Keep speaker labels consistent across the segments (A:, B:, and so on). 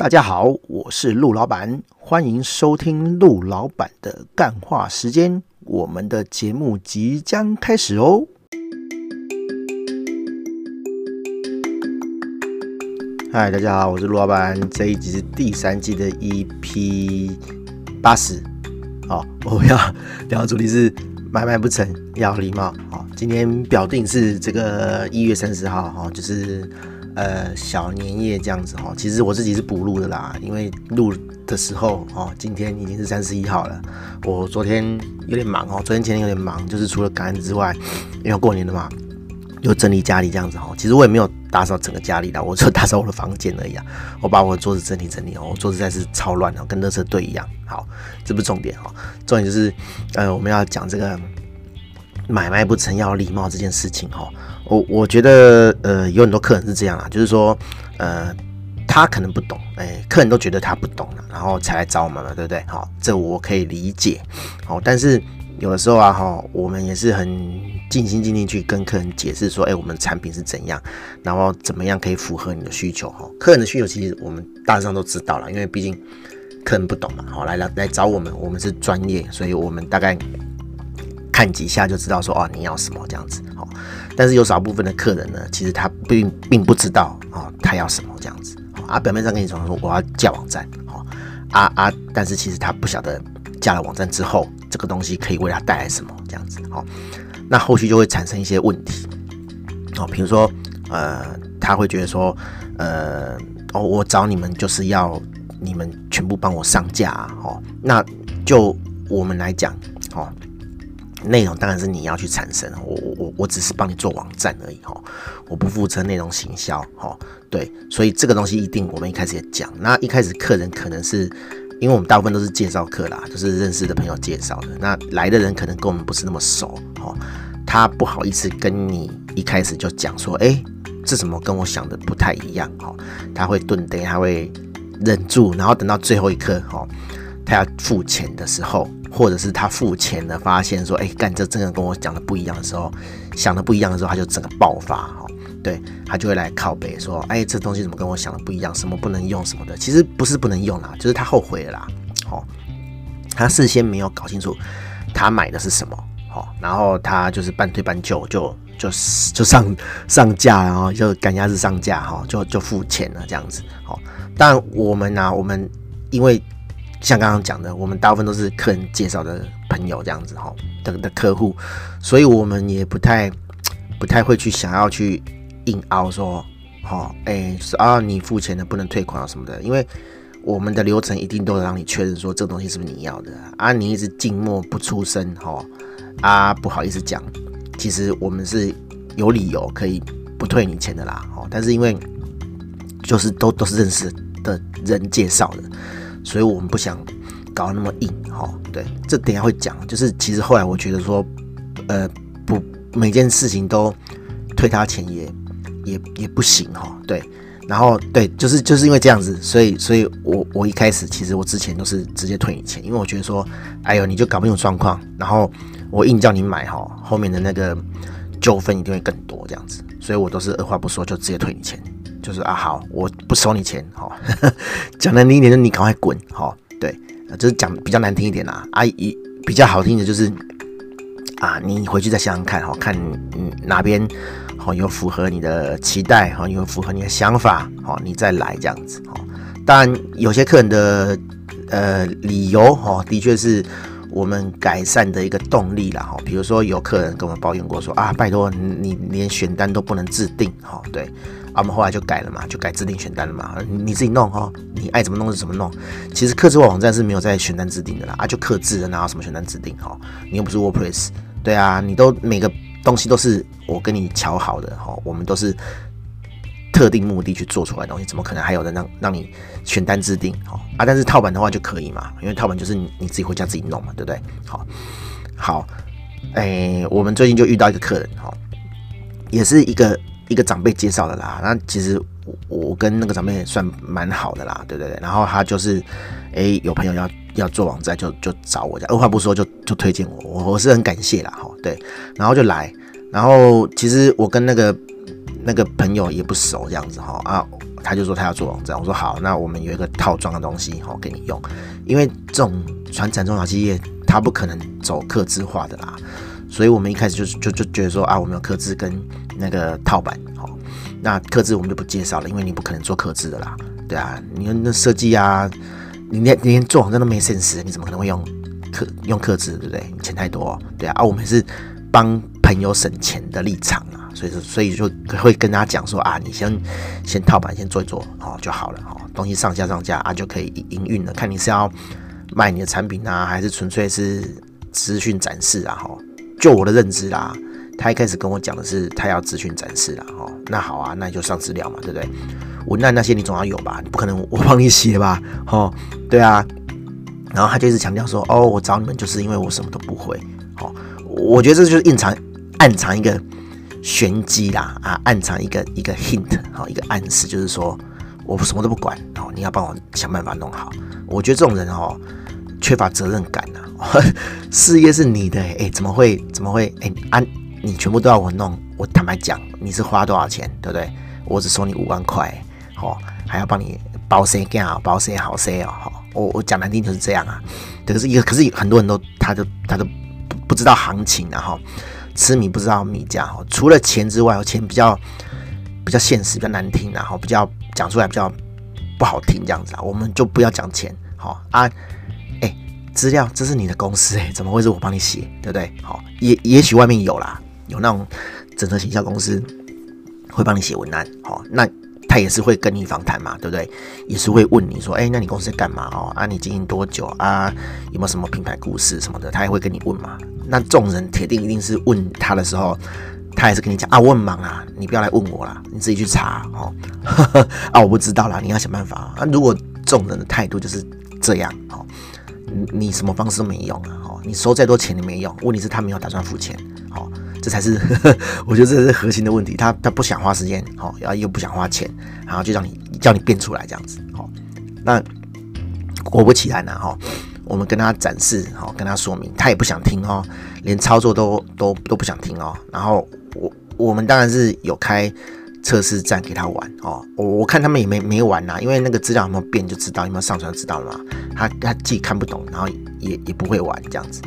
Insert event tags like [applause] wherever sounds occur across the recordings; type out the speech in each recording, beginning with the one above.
A: 大家好，我是陆老板，欢迎收听陆老板的干话时间。我们的节目即将开始哦。嗨，大家好，我是陆老板。这一集是第三季的 EP 八十。好，我要聊的主题是买卖不成要礼貌。好，今天表定是这个一月三十号，哈，就是。呃，小年夜这样子哦，其实我自己是补录的啦，因为录的时候哦，今天已经是三十一号了。我昨天有点忙哦，昨天前天有点忙，就是除了感恩之外，因为过年了嘛，又整理家里这样子哦。其实我也没有打扫整个家里的，我就打扫我的房间而已啊。我把我的桌子整理整理哦，我桌子实在是超乱哦，跟垃圾堆一样。好，这不是重点哦，重点就是呃，我们要讲这个买卖不成要礼貌这件事情哦。我我觉得，呃，有很多客人是这样啊，就是说，呃，他可能不懂，哎、客人都觉得他不懂了，然后才来找我们嘛，对不对？好，这我可以理解，好，但是有的时候啊，哈，我们也是很尽心尽力去跟客人解释说，哎、我们产品是怎样，然后怎么样可以符合你的需求，哈，客人的需求其实我们大致上都知道了，因为毕竟客人不懂嘛，好，来来来找我们，我们是专业，所以我们大概。看几下就知道说哦，你要什么这样子哦，但是有少部分的客人呢，其实他并并不知道哦，他要什么这样子哦。啊，表面上跟你说说我要架网站哦，啊啊，但是其实他不晓得架了网站之后，这个东西可以为他带来什么这样子哦，那后续就会产生一些问题哦，比如说呃，他会觉得说呃，哦，我找你们就是要你们全部帮我上架哦，那就我们来讲哦。内容当然是你要去产生，我我我我只是帮你做网站而已哈，我不负责内容行销哈，对，所以这个东西一定我们一开始也讲，那一开始客人可能是因为我们大部分都是介绍客啦，就是认识的朋友介绍的，那来的人可能跟我们不是那么熟哈，他不好意思跟你一开始就讲说，哎，这怎么跟我想的不太一样哈，他会顿呆，他会忍住，然后等到最后一刻哈，他要付钱的时候。或者是他付钱的，发现说，哎、干这真的跟我讲的不一样的时候，想的不一样的时候，他就整个爆发哈，对，他就会来靠北说，哎、这东西怎么跟我想的不一样？什么不能用什么的？其实不是不能用啦，就是他后悔了啦，哦，他事先没有搞清楚他买的是什么，哦，然后他就是半推半就，就就就上上架，然后就赶鸭子上架，哈，就就付钱了这样子，哦，但我们呢、我们因为。像刚刚讲的，我们大部分都是客人介绍的朋友这样子哈的的客户，所以我们也不太不太会去想要去硬凹说，哈，哎，是啊，你付钱的不能退款啊什么的，因为我们的流程一定都让你确认说这个东西是不是你要的啊，你一直静默不出声哈，啊，不好意思讲，其实我们是有理由可以不退你钱的啦，哦，但是因为就是都都是认识的人介绍的。所以我们不想搞那么硬哈，对，这等下会讲。就是其实后来我觉得说，呃，不，每件事情都退他钱也也也不行哈，对。然后对，就是就是因为这样子，所以所以我我一开始其实我之前都是直接退你钱，因为我觉得说，哎呦，你就搞不清楚状况，然后我硬叫你买哈，后面的那个纠纷一定会更多这样子，所以我都是二话不说就直接退你钱。就是啊，好，我不收你钱，哈，讲难听一点，就你赶快滚，哈，对，就是讲比较难听一点啦，啊，一比较好听的，就是啊，你回去再想想看，哈，看嗯哪边好有符合你的期待，哈，有符合你的想法，哈，你再来这样子，哈，当然有些客人的呃理由，哈，的确是我们改善的一个动力啦，哈，比如说有客人跟我们抱怨过说啊，拜托你连选单都不能自定，哈，对。啊，我们后来就改了嘛，就改自定选单了嘛。你自己弄哈，你爱怎么弄就怎么弄。其实客制化网站是没有在选单自定的啦，啊，就客制的，哪有什么选单自定哈？你又不是 WordPress，对啊，你都每个东西都是我跟你瞧好的哈，我们都是特定目的去做出来的东西，怎么可能还有人让让你选单自定？哈啊，但是套版的话就可以嘛，因为套版就是你你自己回家自己弄嘛，对不对？好，好，哎、我们最近就遇到一个客人哈，也是一个。一个长辈介绍的啦，那其实我跟那个长辈也算蛮好的啦，对对对？然后他就是，哎，有朋友要要做网站，就就找我，二话不说就就推荐我，我我是很感谢啦，哈，对，然后就来，然后其实我跟那个那个朋友也不熟，这样子哈啊，他就说他要做网站，我说好，那我们有一个套装的东西好给你用，因为这种传产中小企业，他不可能走客制化的啦，所以我们一开始就就就觉得说啊，我们有刻字跟那个套版，好，那刻字我们就不介绍了，因为你不可能做刻字的啦，对啊，你那设计啊，你连你连做网站都没 sense，你怎么可能会用刻用刻字，对不对？你钱太多，对啊，啊，我们是帮朋友省钱的立场啊。所以说，所以就会跟他讲说啊，你先先套版先做一做哦就好了哦，东西上架上架啊就可以营运了。看你是要卖你的产品啊，还是纯粹是资讯展示啊？哈，就我的认知啦，他一开始跟我讲的是他要资讯展示啦。哦，那好啊，那你就上资料嘛，对不对？文案那些你总要有吧？你不可能我帮你写吧？哦，对啊。然后他就一直强调说，哦，我找你们就是因为我什么都不会。哦，我觉得这就是隐藏暗藏一个。玄机啦啊，暗藏一个一个 hint 好，一个暗示，就是说我什么都不管哦，你要帮我想办法弄好。我觉得这种人哦，缺乏责任感呐。[laughs] 事业是你的，哎，怎么会怎么会哎啊？你全部都要我弄，我坦白讲，你是花多少钱，对不对？我只收你五万块，哦，还要帮你包谁干好，包谁好谁哦，我我讲难听就是这样啊。可是一个，可是很多人都他都他都不知道行情啊哈。吃米不知道米价哈，除了钱之外，钱比较比较现实，比较难听，然后比较讲出来比较不好听这样子啊，我们就不要讲钱，好啊，资料这是你的公司哎，怎么会是我帮你写，对不对？好，也也许外面有啦，有那种整合行销公司会帮你写文案，好，那。他也是会跟你访谈嘛，对不对？也是会问你说，哎，那你公司在干嘛哦？啊，你经营多久啊？有没有什么品牌故事什么的？他也会跟你问嘛。那众人铁定一定是问他的时候，他也是跟你讲啊，我很忙啊，你不要来问我啦，你自己去查哦。[laughs] 啊，我不知道啦，你要想办法啊。如果众人的态度就是这样哦，你什么方式都没用啊。哦，你收再多钱也没用，问题是他没有打算付钱。哦。这才是呵呵，我觉得这是核心的问题。他他不想花时间，好，然后又不想花钱，然后就让你叫你变出来这样子，好。那果不其然呢，哈，我们跟他展示，好，跟他说明，他也不想听哦，连操作都都都不想听哦。然后我我们当然是有开。测试站给他玩哦，我我看他们也没没玩呐，因为那个资料有没有变就知道，有没有上传就知道了嘛。他他既看不懂，然后也也不会玩这样子。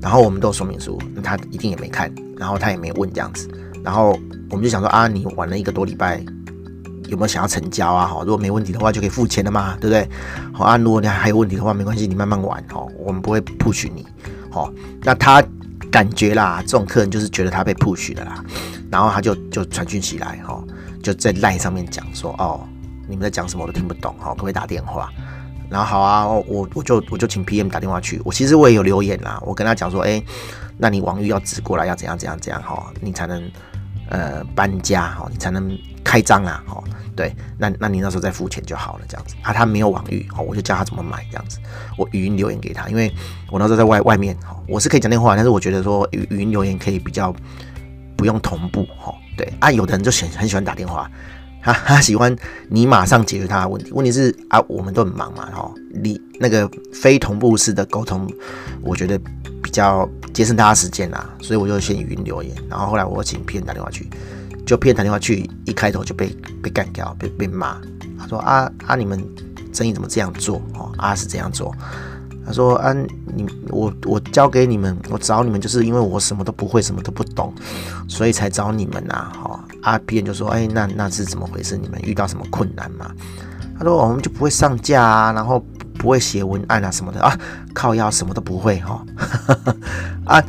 A: 然后我们都有说明书，他一定也没看，然后他也没问这样子。然后我们就想说啊，你玩了一个多礼拜，有没有想要成交啊？好，如果没问题的话，就可以付钱了嘛，对不对？好啊，如果你还有问题的话，没关系，你慢慢玩哦，我们不会 push 你。好，那他感觉啦，这种客人就是觉得他被 push 的啦。然后他就就传讯起来哈，就在 LINE 上面讲说哦，你们在讲什么我都听不懂哈，可不可以打电话？然后好啊，我我就我就请 PM 打电话去。我其实我也有留言啦，我跟他讲说，哎，那你网域要指过来，要怎样怎样怎样哈，你才能呃搬家哈，你才能开张啊哈。对，那那你那时候再付钱就好了这样子啊。他没有网域哈，我就教他怎么买这样子。我语音留言给他，因为我那时候在外外面哈，我是可以讲电话，但是我觉得说语语音留言可以比较。不用同步哈，对啊，有的人就喜很喜欢打电话，他 [laughs] 他喜欢你马上解决他的问题。问题是啊，我们都很忙嘛，哈，你那个非同步式的沟通，我觉得比较节省大家时间啦，所以我就先语音留言，然后后来我请 PM 打电话去，就 PM 打电话去，一开头就被被干掉，被被骂，他说啊啊，你们生意怎么这样做？哦，啊是这样做。他说：“啊，你我我交给你们，我找你们就是因为我什么都不会，什么都不懂，所以才找你们呐。哈，啊，别人就说：哎，那那是怎么回事？你们遇到什么困难吗？他说：我们就不会上架啊，然后不会写文案啊什么的啊，靠腰什么都不会哈。[laughs] 啊，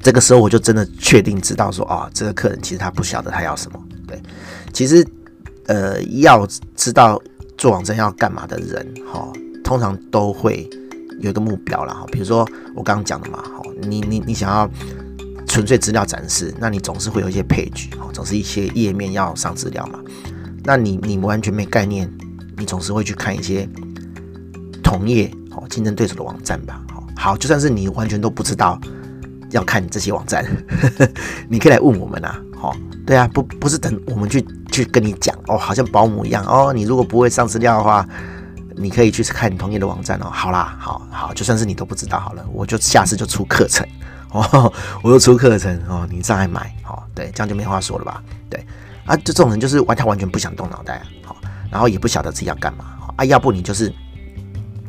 A: 这个时候我就真的确定知道说，哦，这个客人其实他不晓得他要什么。对，其实呃，要知道做网站要干嘛的人，哈，通常都会。”有一个目标了哈，比如说我刚刚讲的嘛，哈，你你你想要纯粹资料展示，那你总是会有一些 page，总是一些页面要上资料嘛。那你你完全没概念，你总是会去看一些同业哦竞争对手的网站吧。好，就算是你完全都不知道要看这些网站，[laughs] 你可以来问我们啊。好，对啊，不不是等我们去去跟你讲哦，好像保姆一样哦。你如果不会上资料的话。你可以去看同业的网站哦。好啦，好好，就算是你都不知道好了，我就下次就出课程 [laughs] 哦，我就出课程哦，你再来买哦，对，这样就没话说了吧？对啊，就这种人就是完，他完全不想动脑袋，好然后也不晓得自己要干嘛啊，要不你就是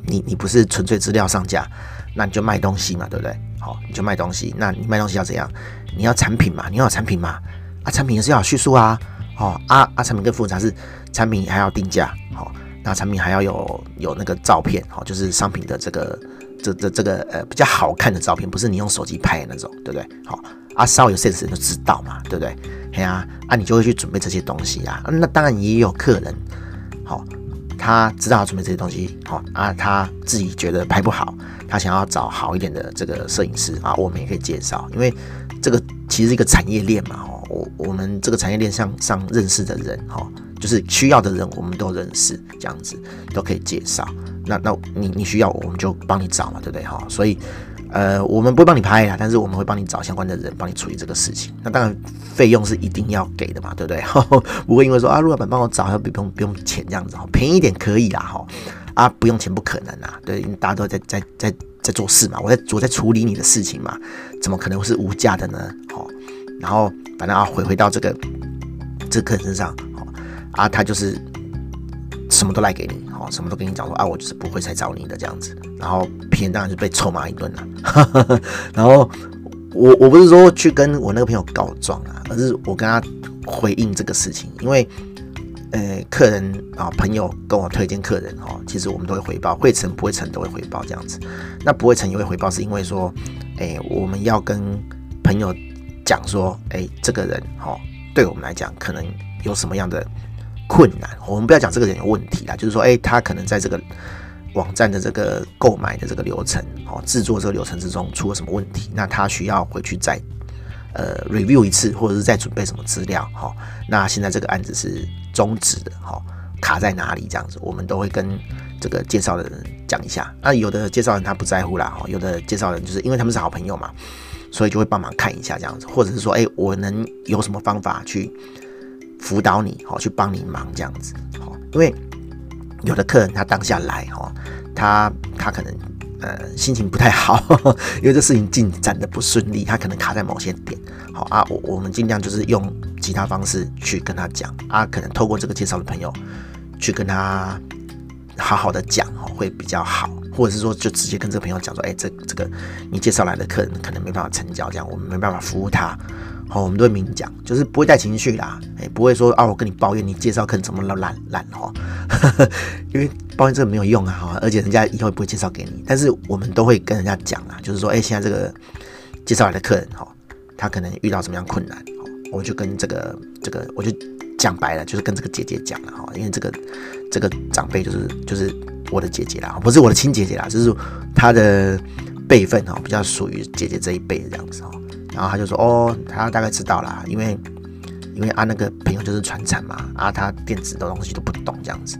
A: 你你不是纯粹资料上架，那你就卖东西嘛，对不对？好，你就卖东西，那你卖东西要怎样？你要产品嘛，你要产品嘛，啊，产品也是要叙述啊，哦，啊啊，产品更复杂是产品还要定价，好，那产品还要有有那个照片，好，就是商品的这个这这这个呃比较好看的照片，不是你用手机拍的那种，对不对？好，啊，稍微有 sense 就知道嘛，对不对？嘿啊，啊，你就会去准备这些东西啊，那当然也有客人，好。他知道要准备这些东西，好啊，他自己觉得拍不好，他想要找好一点的这个摄影师啊，我们也可以介绍，因为这个其实是一个产业链嘛，哦，我我们这个产业链上上认识的人，哈，就是需要的人，我们都认识，这样子都可以介绍。那那你你需要，我们就帮你找嘛，对不对？哈，所以。呃，我们不会帮你拍啦，但是我们会帮你找相关的人帮你处理这个事情。那当然，费用是一定要给的嘛，对不对？[laughs] 不会因为说啊，陆老板帮我找，要不用不用钱这样子哈，便宜一点可以啦哈。啊，不用钱不可能啊，对，因为大家都在在在在做事嘛，我在我在处理你的事情嘛，怎么可能会是无价的呢？好，然后反正啊，回回到这个这个客人身上，好啊，他就是。什么都赖给你，哦，什么都跟你讲说啊，我就是不会才找你的这样子，然后别人当然就被臭骂一顿了。[laughs] 然后我我不是说去跟我那个朋友告状啊，而是我跟他回应这个事情，因为呃，客人啊朋友跟我推荐客人哦，其实我们都会回报，会成不会成都会回报这样子。那不会成也会回报，是因为说，哎，我们要跟朋友讲说，哎，这个人哦，对我们来讲可能有什么样的。困难，我们不要讲这个人有问题啦，就是说，哎，他可能在这个网站的这个购买的这个流程，哦，制作这个流程之中出了什么问题，那他需要回去再呃 review 一次，或者是再准备什么资料，哈，那现在这个案子是终止的，哈，卡在哪里这样子，我们都会跟这个介绍的人讲一下。那有的介绍人他不在乎啦，哈，有的介绍人就是因为他们是好朋友嘛，所以就会帮忙看一下这样子，或者是说，哎，我能有什么方法去。辅导你，好，去帮你忙这样子，好，因为有的客人他当下来，哈，他他可能呃心情不太好，[laughs] 因为这事情进展的不顺利，他可能卡在某些点，好啊，我我们尽量就是用其他方式去跟他讲啊，可能透过这个介绍的朋友去跟他好好的讲，哈，会比较好，或者是说就直接跟这个朋友讲说，哎，这这个你介绍来的客人可能没办法成交，这样我们没办法服务他。好，我们都会明讲，就是不会带情绪啦，哎，不会说啊，我跟你抱怨你介绍客人怎么烂烂哈，[laughs] 因为抱怨这个没有用啊，哈，而且人家以后也不会介绍给你。但是我们都会跟人家讲啊，就是说，哎，现在这个介绍来的客人哈，他可能遇到什么样困难，我就跟这个这个，我就讲白了，就是跟这个姐姐讲了哈，因为这个这个长辈就是就是我的姐姐啦，不是我的亲姐姐啦，就是她的辈分哈，比较属于姐姐这一辈这样子哈。然后他就说：“哦，他大概知道啦，因为因为啊那个朋友就是传产嘛，啊他电子的东西都不懂这样子。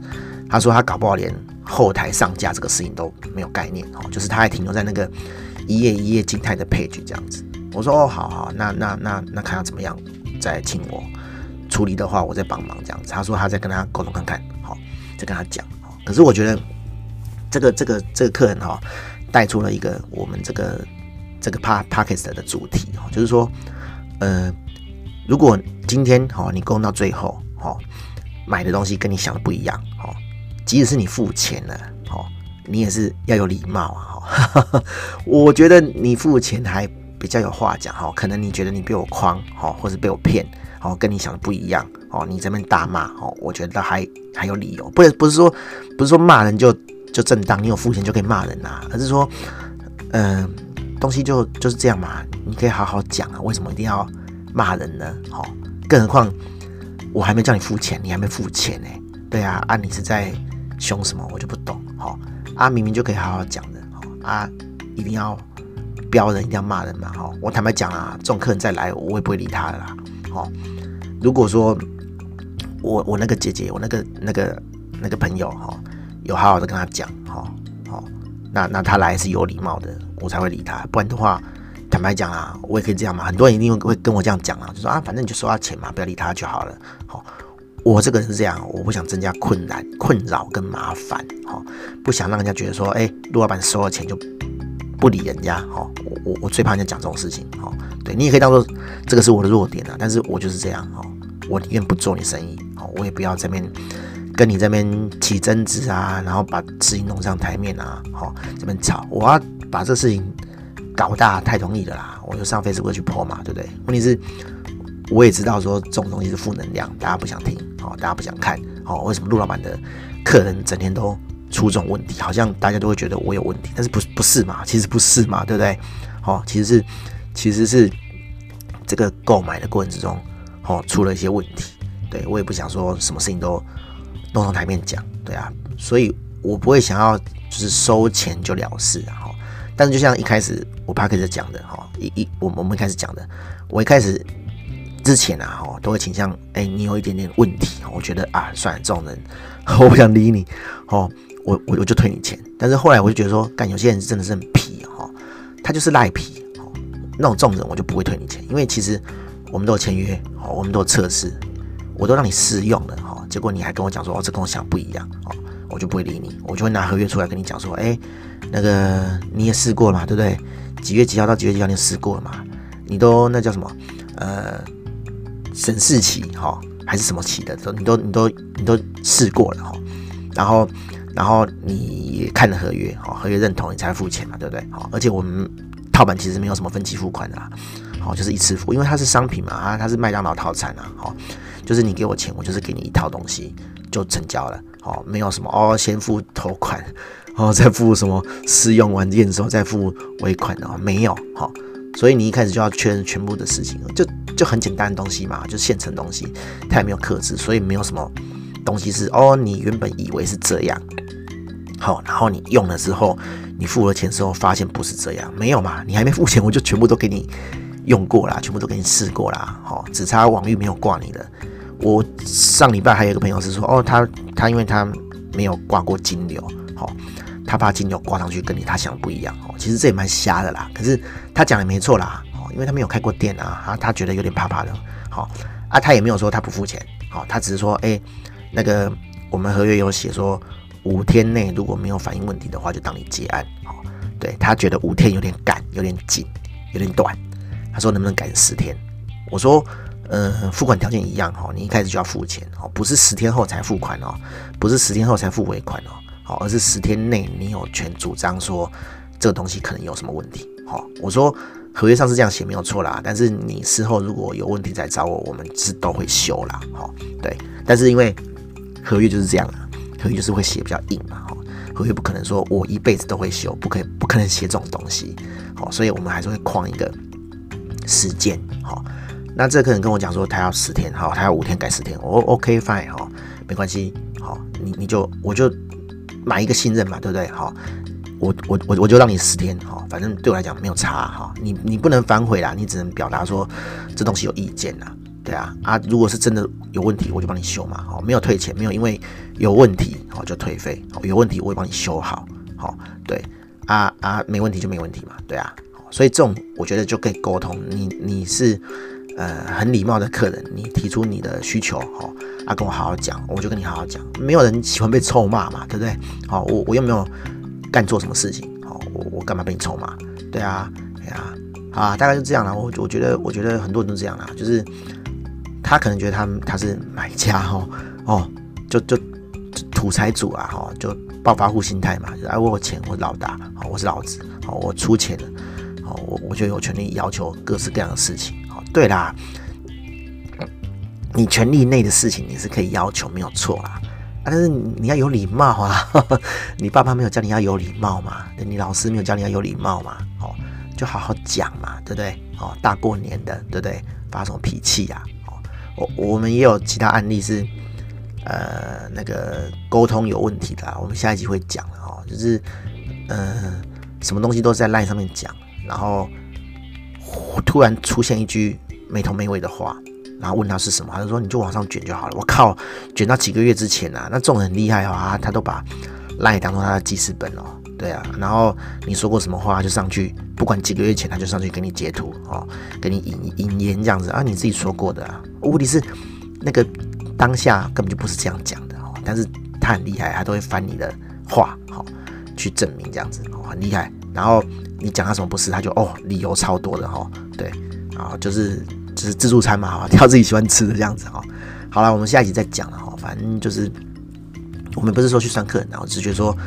A: 他说他搞不好连后台上架这个事情都没有概念哦，就是他还停留在那个一页一页静态的 page 这样子。我说哦，好好，那那那那看他怎么样再请我处理的话，我再帮忙这样子。他说他再跟他沟通看看，好，再跟他讲。可是我觉得这个这个这个客人哈带出了一个我们这个。”这个 Podcast 的主题哦，就是说，呃，如果今天哈你沟通到最后哈，买的东西跟你想的不一样哈，即使是你付钱了哈，你也是要有礼貌啊哈。[laughs] 我觉得你付钱还比较有话讲哈，可能你觉得你被我诓哈，或是被我骗哦，跟你想的不一样哦，你这边大骂哦，我觉得还还有理由，不是不是说不是说骂人就就正当，你有付钱就可以骂人啊，而是说，嗯。东西就就是这样嘛，你可以好好讲啊，为什么一定要骂人呢？好，更何况我还没叫你付钱，你还没付钱呢。对啊，啊，你是在凶什么？我就不懂。好，啊，明明就可以好好讲的，好啊，一定要标人，一定要骂人嘛。好，我坦白讲啊，这种客人再来，我也不会理他的啦。好，如果说我我那个姐姐，我那个那个那个朋友哈，有好好的跟他讲，好好，那那他来是有礼貌的。我才会理他，不然的话，坦白讲啊，我也可以这样嘛。很多人一定会跟我这样讲啊，就说啊，反正你就收他钱嘛，不要理他就好了。好，我这个人是这样，我不想增加困难、困扰跟麻烦，好，不想让人家觉得说，哎，陆老板收了钱就不理人家，好，我我我最怕人家讲这种事情，好，对你也可以当做这个是我的弱点啊，但是我就是这样，好，我宁愿不做你生意，好，我也不要这边跟你这边起争执啊，然后把事情弄上台面啊，好，这边吵，我要把这事情搞大，太容易了啦，我就上 Facebook 去泼嘛，对不对？问题是，我也知道说这种东西是负能量，大家不想听，好，大家不想看，好，为什么陆老板的客人整天都出这种问题？好像大家都会觉得我有问题，但是不不是嘛？其实不是嘛，对不对？好，其实是其实是这个购买的过程之中，好，出了一些问题，对，我也不想说什么事情都。弄上台面讲，对啊，所以我不会想要就是收钱就了事哈。但是就像一开始我 Podcast 讲的哈，一一我我们一开始讲的，我一开始之前啊哈，都会倾向哎、你有一点点问题，我觉得啊，算了，这种人 [laughs] 我不想理你，哦，我我我就退你钱。但是后来我就觉得说，干有些人真的是很皮哈，他就是赖皮，那种这种人我就不会退你钱，因为其实我们都有签约，我们都有测试，我都让你试用了结果你还跟我讲说哦，这跟我想不一样哦，我就不会理你，我就会拿合约出来跟你讲说，哎，那个你也试过了嘛，对不对？几月几号到几月几号你试过了嘛？你都那叫什么？呃，审视期哈，还是什么期的？都你都你都你都试过了哈，然后然后你也看了合约哈，合约认同你才付钱嘛，对不对？好，而且我们套版其实没有什么分期付款的，好，就是一次付，因为它是商品嘛，它它是麦当劳套餐啊，好。就是你给我钱，我就是给你一套东西就成交了，哦，没有什么哦，先付头款，哦，再付什么试用完验收再付尾款哦，没有，好，所以你一开始就要确认全部的事情，就就很简单的东西嘛，就现成东西，它也没有克制，所以没有什么东西是哦，你原本以为是这样，好，然后你用了之后，你付了钱之后发现不是这样，没有嘛，你还没付钱，我就全部都给你用过啦，全部都给你试过啦，好，只差网域没有挂你的。我上礼拜还有一个朋友是说，哦，他他因为他没有挂过金牛，好，他怕金牛挂上去跟你他想的不一样，哦，其实这也蛮瞎的啦。可是他讲的没错啦，哦，因为他没有开过店啊，他他觉得有点怕怕的，好啊，他也没有说他不付钱，好，他只是说，哎，那个我们合约有写说五天内如果没有反应问题的话，就当你结案，好，对，他觉得五天有点赶，有点紧，有点短，他说能不能赶十天？我说。呃，付款条件一样哈，你一开始就要付钱哦，不是十天后才付款哦，不是十天后才付尾款哦，好，而是十天内你有权主张说这个东西可能有什么问题。好，我说合约上是这样写没有错啦，但是你事后如果有问题再找我，我们是都会修啦。好，对，但是因为合约就是这样啦，合约就是会写比较硬嘛，哈，合约不可能说我一辈子都会修，不可以不可能写这种东西，好，所以我们还是会框一个时间，好。那这个客人跟我讲说，他要十天，好，他要五天改十天，我 OK fine 哈，没关系，好，你你就我就买一个信任嘛，对不对？好，我我我我就让你十天，好，反正对我来讲没有差哈，你你不能反悔啦，你只能表达说这东西有意见啦，对啊啊，如果是真的有问题，我就帮你修嘛，好，没有退钱，没有因为有问题好就退费，好，有问题我会帮你修好，好，对，啊啊没问题就没问题嘛，对啊，所以这种我觉得就可以沟通，你你是。呃，很礼貌的客人，你提出你的需求，好，啊，跟我好好讲，我就跟你好好讲。没有人喜欢被臭骂嘛，对不对？好，我我又没有干错什么事情，好，我我干嘛被你臭骂？对啊，对啊，啊，大概就这样啦。我我觉得，我觉得很多人都这样啦，就是他可能觉得他他是买家哈，哦，就就土财主啊，哈，就暴发户心态嘛，就哎，我有钱，我老大，好，我是老子，好，我出钱了，好，我我就有权利要求各式各样的事情。对啦，你权力内的事情你是可以要求，没有错啦。但是你要有礼貌啊。[laughs] 你爸爸没有教你要有礼貌嘛？你老师没有教你要有礼貌嘛？哦，就好好讲嘛，对不对？哦，大过年的，对不对？发什么脾气呀？哦，我我们也有其他案例是，呃，那个沟通有问题的啦，我们下一集会讲的哦。就是，呃，什么东西都是在烂上面讲，然后突然出现一句。没头没尾的话，然后问他是什么，他就说你就往上卷就好了。我靠，卷到几个月之前啊，那这种很厉害啊，他都把赖当做他的记事本哦，对啊。然后你说过什么话就上去，不管几个月前他就上去给你截图哦，给你引引言这样子啊，你自己说过的啊。问题是那个当下根本就不是这样讲的哦，但是他很厉害，他都会翻你的话好去证明这样子哦，很厉害。然后你讲他什么不是，他就哦理由超多的哈，对啊，就是。就是自助餐嘛，哈，[laughs] 挑自己喜欢吃的这样子哈。好了，我们下一集再讲了哈。反正就是我们不是说去上课，然后只是觉得说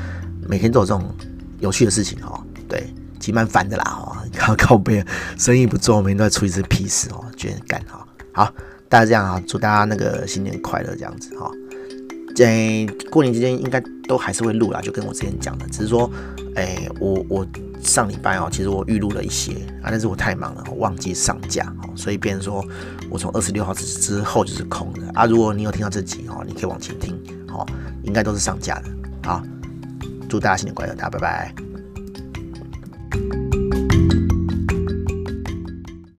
A: 每天都有这种有趣的事情哦。对，其实蛮烦的啦哦，靠 [laughs] 靠背，生意不做，每天都在出一次屁事哦，觉得干哈。好，大家这样啊，祝大家那个新年快乐这样子哈。在过年期间应该都还是会录啦，就跟我之前讲的，只是说，哎，我我上礼拜哦，其实我预录了一些啊，但是我太忙了，忘记上架哦，所以变成说我从二十六号之之后就是空的啊。如果你有听到这集哦，你可以往前听哦，应该都是上架的。啊，祝大家新年快乐，大家拜拜。